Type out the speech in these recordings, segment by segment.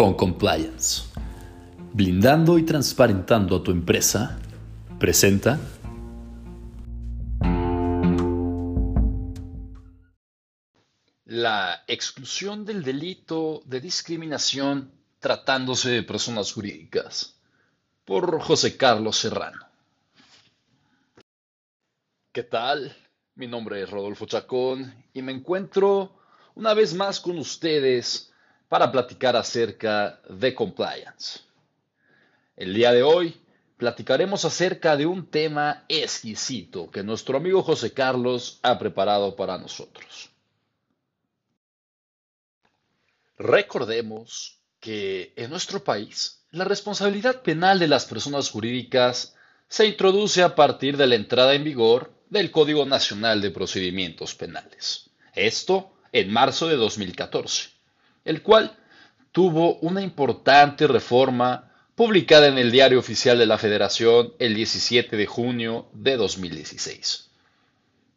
compliance. Blindando y transparentando a tu empresa, presenta la exclusión del delito de discriminación tratándose de personas jurídicas por José Carlos Serrano. ¿Qué tal? Mi nombre es Rodolfo Chacón y me encuentro una vez más con ustedes para platicar acerca de compliance. El día de hoy platicaremos acerca de un tema exquisito que nuestro amigo José Carlos ha preparado para nosotros. Recordemos que en nuestro país la responsabilidad penal de las personas jurídicas se introduce a partir de la entrada en vigor del Código Nacional de Procedimientos Penales. Esto en marzo de 2014, el cual tuvo una importante reforma publicada en el Diario Oficial de la Federación el 17 de junio de 2016.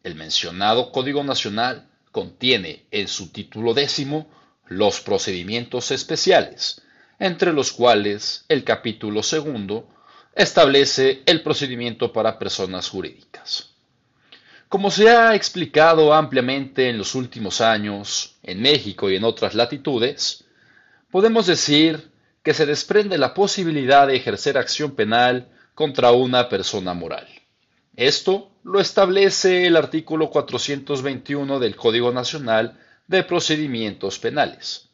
El mencionado Código Nacional contiene en su título décimo los procedimientos especiales, entre los cuales el capítulo segundo establece el procedimiento para personas jurídicas. Como se ha explicado ampliamente en los últimos años, en México y en otras latitudes, podemos decir que se desprende la posibilidad de ejercer acción penal contra una persona moral. Esto lo establece el artículo 421 del Código Nacional de procedimientos penales.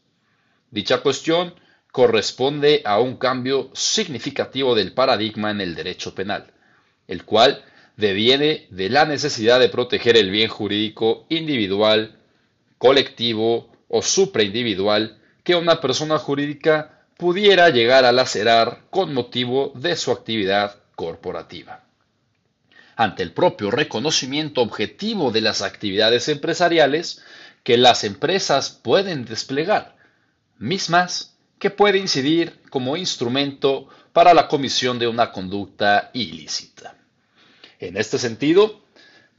Dicha cuestión corresponde a un cambio significativo del paradigma en el derecho penal, el cual deviene de la necesidad de proteger el bien jurídico individual, colectivo o supraindividual que una persona jurídica pudiera llegar a lacerar con motivo de su actividad corporativa. Ante el propio reconocimiento objetivo de las actividades empresariales, que las empresas pueden desplegar, mismas que puede incidir como instrumento para la comisión de una conducta ilícita. En este sentido,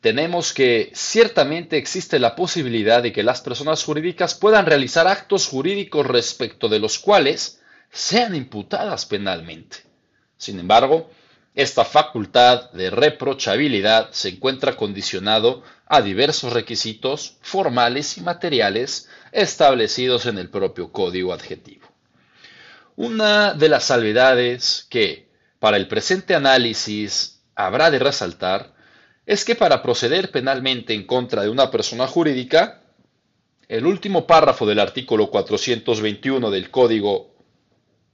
tenemos que ciertamente existe la posibilidad de que las personas jurídicas puedan realizar actos jurídicos respecto de los cuales sean imputadas penalmente. Sin embargo, esta facultad de reprochabilidad se encuentra condicionado a diversos requisitos formales y materiales establecidos en el propio código adjetivo. Una de las salvedades que, para el presente análisis, habrá de resaltar es que para proceder penalmente en contra de una persona jurídica, el último párrafo del artículo 421 del Código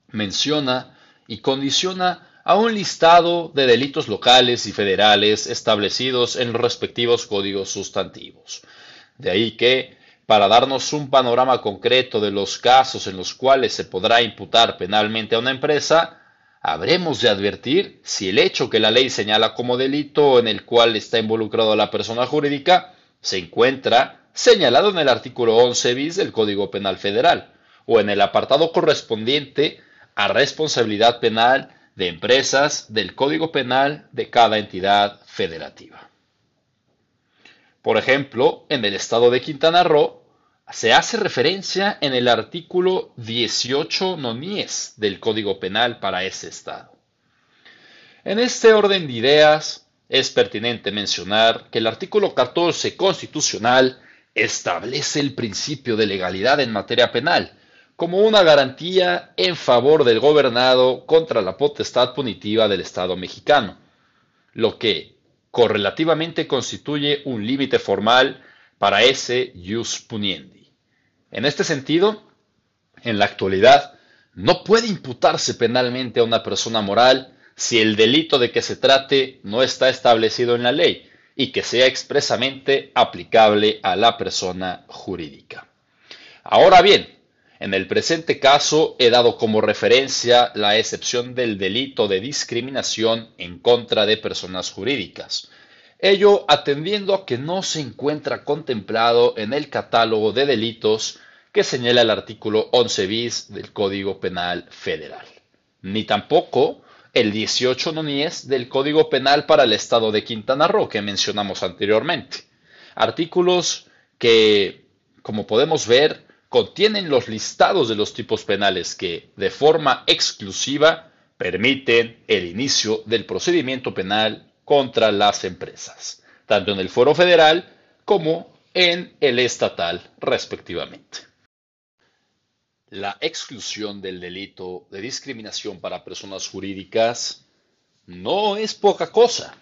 menciona y condiciona a un listado de delitos locales y federales establecidos en los respectivos códigos sustantivos. De ahí que, para darnos un panorama concreto de los casos en los cuales se podrá imputar penalmente a una empresa, habremos de advertir si el hecho que la ley señala como delito en el cual está involucrada la persona jurídica se encuentra señalado en el artículo 11 bis del Código Penal Federal o en el apartado correspondiente a responsabilidad penal de empresas del Código Penal de cada entidad federativa. Por ejemplo, en el estado de Quintana Roo se hace referencia en el artículo 18 nonies del Código Penal para ese estado. En este orden de ideas, es pertinente mencionar que el artículo 14 constitucional establece el principio de legalidad en materia penal, como una garantía en favor del gobernado contra la potestad punitiva del Estado mexicano, lo que correlativamente constituye un límite formal para ese jus puniendi. En este sentido, en la actualidad, no puede imputarse penalmente a una persona moral si el delito de que se trate no está establecido en la ley y que sea expresamente aplicable a la persona jurídica. Ahora bien, en el presente caso he dado como referencia la excepción del delito de discriminación en contra de personas jurídicas, ello atendiendo a que no se encuentra contemplado en el catálogo de delitos que señala el artículo 11 bis del Código Penal Federal, ni tampoco el 18 nonies del Código Penal para el Estado de Quintana Roo que mencionamos anteriormente. Artículos que, como podemos ver, contienen los listados de los tipos penales que, de forma exclusiva, permiten el inicio del procedimiento penal contra las empresas, tanto en el foro federal como en el estatal, respectivamente. La exclusión del delito de discriminación para personas jurídicas no es poca cosa.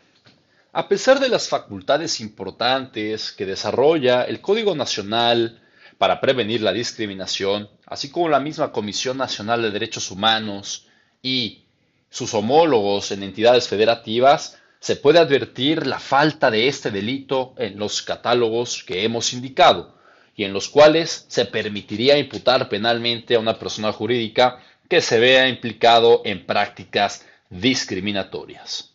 A pesar de las facultades importantes que desarrolla el Código Nacional para prevenir la discriminación, así como la misma Comisión Nacional de Derechos Humanos y sus homólogos en entidades federativas, se puede advertir la falta de este delito en los catálogos que hemos indicado y en los cuales se permitiría imputar penalmente a una persona jurídica que se vea implicado en prácticas discriminatorias.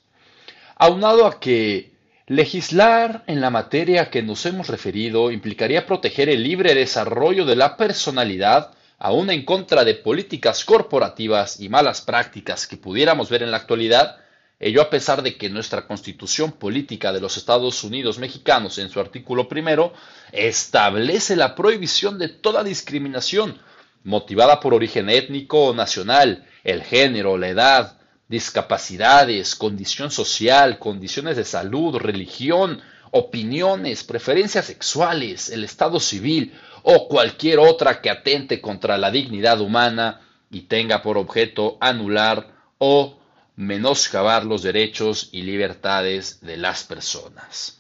Aunado a que legislar en la materia que nos hemos referido implicaría proteger el libre desarrollo de la personalidad, aún en contra de políticas corporativas y malas prácticas que pudiéramos ver en la actualidad, ello a pesar de que nuestra constitución política de los Estados Unidos mexicanos en su artículo primero establece la prohibición de toda discriminación motivada por origen étnico o nacional, el género, la edad, discapacidades, condición social, condiciones de salud, religión, opiniones, preferencias sexuales, el estado civil o cualquier otra que atente contra la dignidad humana y tenga por objeto anular o menoscabar los derechos y libertades de las personas.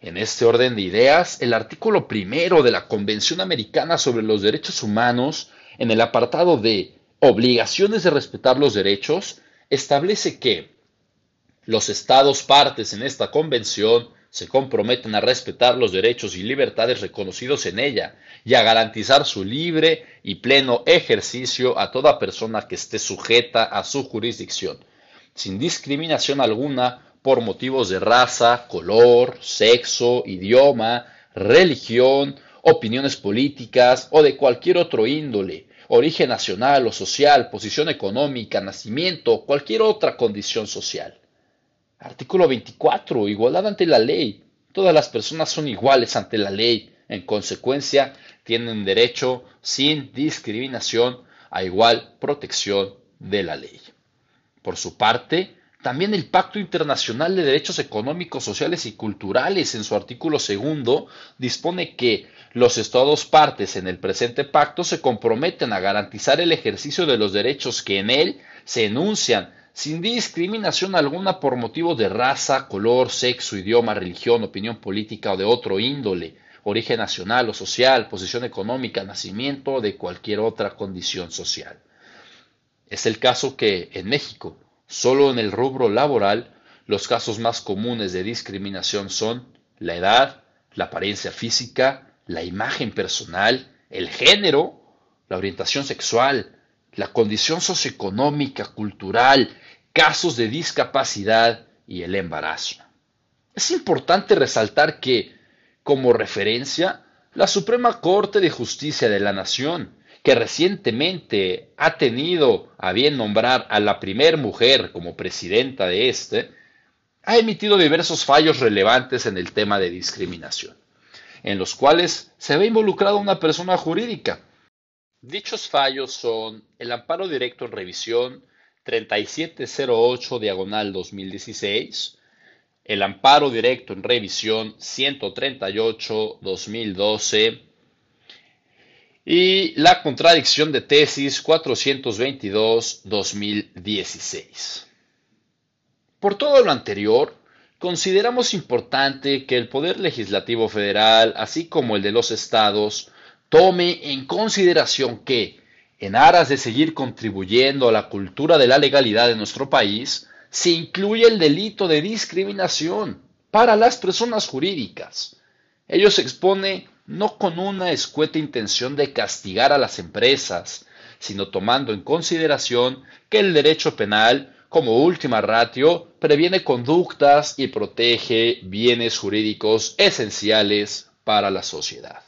En este orden de ideas, el artículo primero de la Convención Americana sobre los Derechos Humanos, en el apartado de obligaciones de respetar los derechos, establece que los estados partes en esta convención se comprometen a respetar los derechos y libertades reconocidos en ella y a garantizar su libre y pleno ejercicio a toda persona que esté sujeta a su jurisdicción, sin discriminación alguna por motivos de raza, color, sexo, idioma, religión, opiniones políticas o de cualquier otro índole, origen nacional o social, posición económica, nacimiento o cualquier otra condición social. Artículo 24. Igualdad ante la ley. Todas las personas son iguales ante la ley. En consecuencia, tienen derecho sin discriminación a igual protección de la ley. Por su parte, también el Pacto Internacional de Derechos Económicos, Sociales y Culturales, en su artículo segundo, dispone que los Estados partes en el presente pacto se comprometen a garantizar el ejercicio de los derechos que en él se enuncian sin discriminación alguna por motivo de raza, color, sexo, idioma, religión, opinión política o de otro índole, origen nacional o social, posición económica, nacimiento o de cualquier otra condición social. Es el caso que en México, solo en el rubro laboral, los casos más comunes de discriminación son la edad, la apariencia física, la imagen personal, el género, la orientación sexual, la condición socioeconómica, cultural, casos de discapacidad y el embarazo. Es importante resaltar que, como referencia, la Suprema Corte de Justicia de la Nación que recientemente ha tenido a bien nombrar a la primer mujer como presidenta de este, ha emitido diversos fallos relevantes en el tema de discriminación, en los cuales se ve involucrada una persona jurídica. Dichos fallos son el amparo directo en revisión 3708 diagonal 2016, el amparo directo en revisión 138 2012, y la contradicción de tesis 422-2016. Por todo lo anterior, consideramos importante que el Poder Legislativo Federal, así como el de los estados, tome en consideración que, en aras de seguir contribuyendo a la cultura de la legalidad de nuestro país, se incluye el delito de discriminación para las personas jurídicas. Ello se expone no con una escueta intención de castigar a las empresas, sino tomando en consideración que el derecho penal, como última ratio, previene conductas y protege bienes jurídicos esenciales para la sociedad.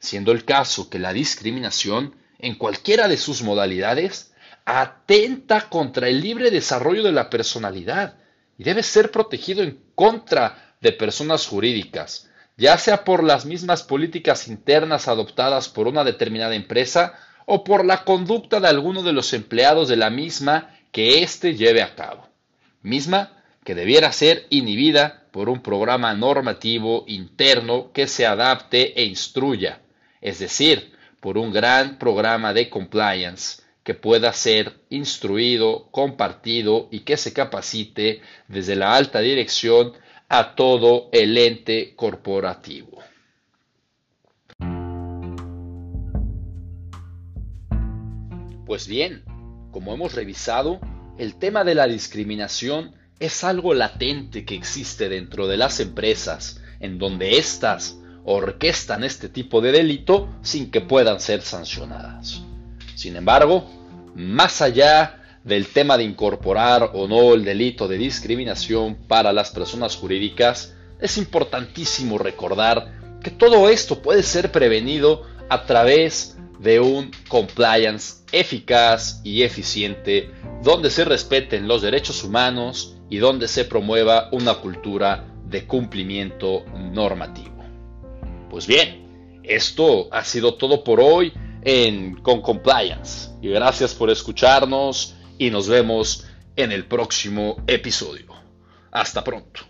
Siendo el caso que la discriminación, en cualquiera de sus modalidades, atenta contra el libre desarrollo de la personalidad y debe ser protegido en contra de personas jurídicas, ya sea por las mismas políticas internas adoptadas por una determinada empresa o por la conducta de alguno de los empleados de la misma que éste lleve a cabo, misma que debiera ser inhibida por un programa normativo interno que se adapte e instruya, es decir, por un gran programa de compliance que pueda ser instruido, compartido y que se capacite desde la alta dirección a todo el ente corporativo. Pues bien, como hemos revisado, el tema de la discriminación es algo latente que existe dentro de las empresas, en donde éstas orquestan este tipo de delito sin que puedan ser sancionadas. Sin embargo, más allá del tema de incorporar o no el delito de discriminación para las personas jurídicas, es importantísimo recordar que todo esto puede ser prevenido a través de un compliance eficaz y eficiente donde se respeten los derechos humanos y donde se promueva una cultura de cumplimiento normativo. Pues bien, esto ha sido todo por hoy en Con Compliance y gracias por escucharnos y nos vemos en el próximo episodio. Hasta pronto.